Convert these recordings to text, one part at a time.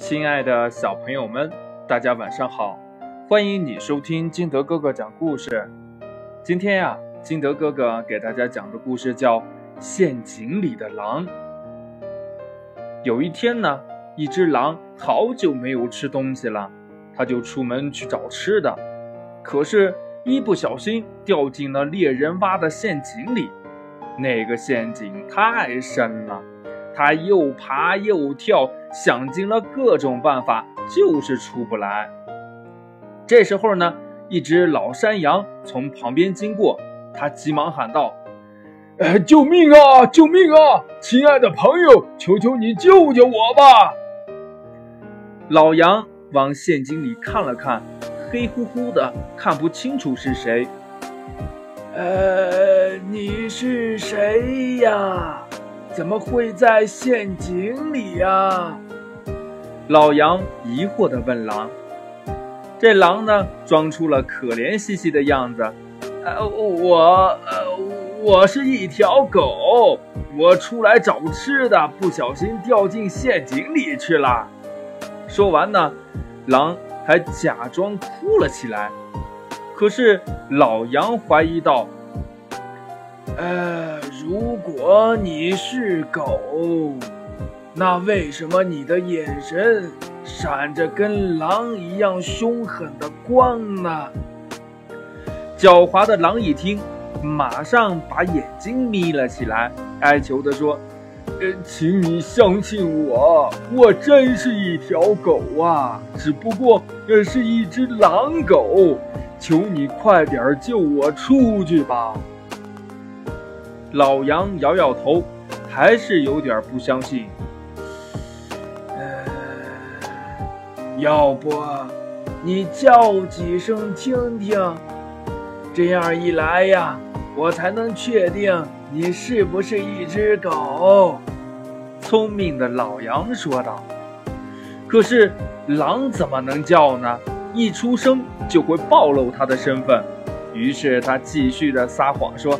亲爱的小朋友们，大家晚上好！欢迎你收听金德哥哥讲故事。今天呀，金德哥哥给大家讲的故事叫《陷阱里的狼》。有一天呢，一只狼好久没有吃东西了，它就出门去找吃的，可是，一不小心掉进了猎人挖的陷阱里。那个陷阱太深了。他又爬又跳，想尽了各种办法，就是出不来。这时候呢，一只老山羊从旁边经过，他急忙喊道：“呃，救命啊！救命啊！亲爱的朋友，求求你救救我吧！”老羊往陷阱里看了看，黑乎乎的，看不清楚是谁。呃，你是谁呀？怎么会在陷阱里呀？老杨疑惑地问狼。这狼呢，装出了可怜兮兮的样子。呃，我，呃，我是一条狗，我出来找吃的，不小心掉进陷阱里去了。说完呢，狼还假装哭了起来。可是老杨怀疑道。呃，如果你是狗，那为什么你的眼神闪着跟狼一样凶狠的光呢？狡猾的狼一听，马上把眼睛眯了起来，哀求地说：“，请你相信我，我真是一条狗啊，只不过是一只狼狗，求你快点救我出去吧。”老杨摇摇头，还是有点不相信。呃，要不你叫几声听听，这样一来呀，我才能确定你是不是一只狗。聪明的老杨说道。可是狼怎么能叫呢？一出声就会暴露他的身份。于是他继续的撒谎说。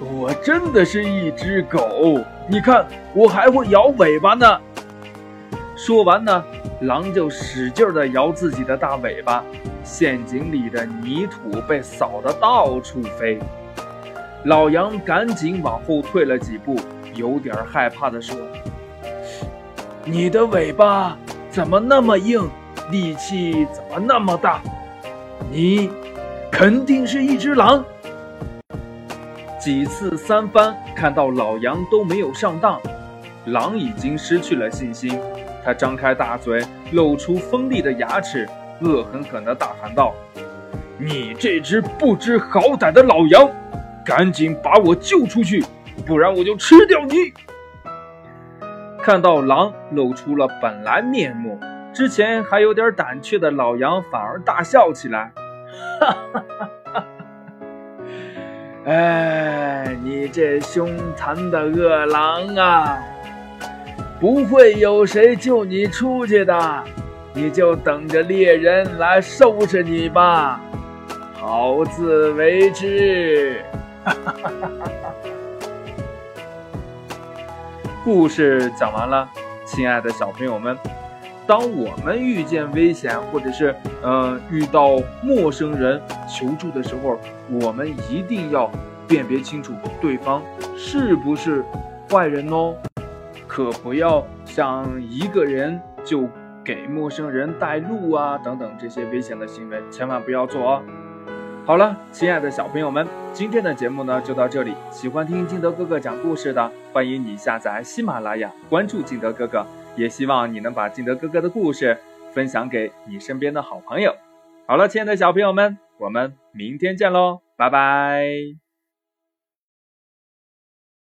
我真的是一只狗，你看我还会摇尾巴呢。说完呢，狼就使劲地摇自己的大尾巴，陷阱里的泥土被扫得到处飞。老杨赶紧往后退了几步，有点害怕地说：“你的尾巴怎么那么硬，力气怎么那么大？你肯定是一只狼。”几次三番，看到老杨都没有上当，狼已经失去了信心。他张开大嘴，露出锋利的牙齿，恶狠狠地大喊道：“你这只不知好歹的老羊，赶紧把我救出去，不然我就吃掉你！”看到狼露出了本来面目，之前还有点胆怯的老杨反而大笑起来，哈哈哈。哎，你这凶残的恶狼啊！不会有谁救你出去的，你就等着猎人来收拾你吧，好自为之。故事讲完了，亲爱的小朋友们。当我们遇见危险，或者是呃遇到陌生人求助的时候，我们一定要辨别清楚对方是不是坏人哦，可不要像一个人就给陌生人带路啊等等这些危险的行为，千万不要做哦。好了，亲爱的小朋友们，今天的节目呢就到这里。喜欢听金德哥哥讲故事的，欢迎你下载喜马拉雅，关注金德哥哥。也希望你能把敬德哥哥的故事分享给你身边的好朋友。好了，亲爱的小朋友们，我们明天见喽，拜拜。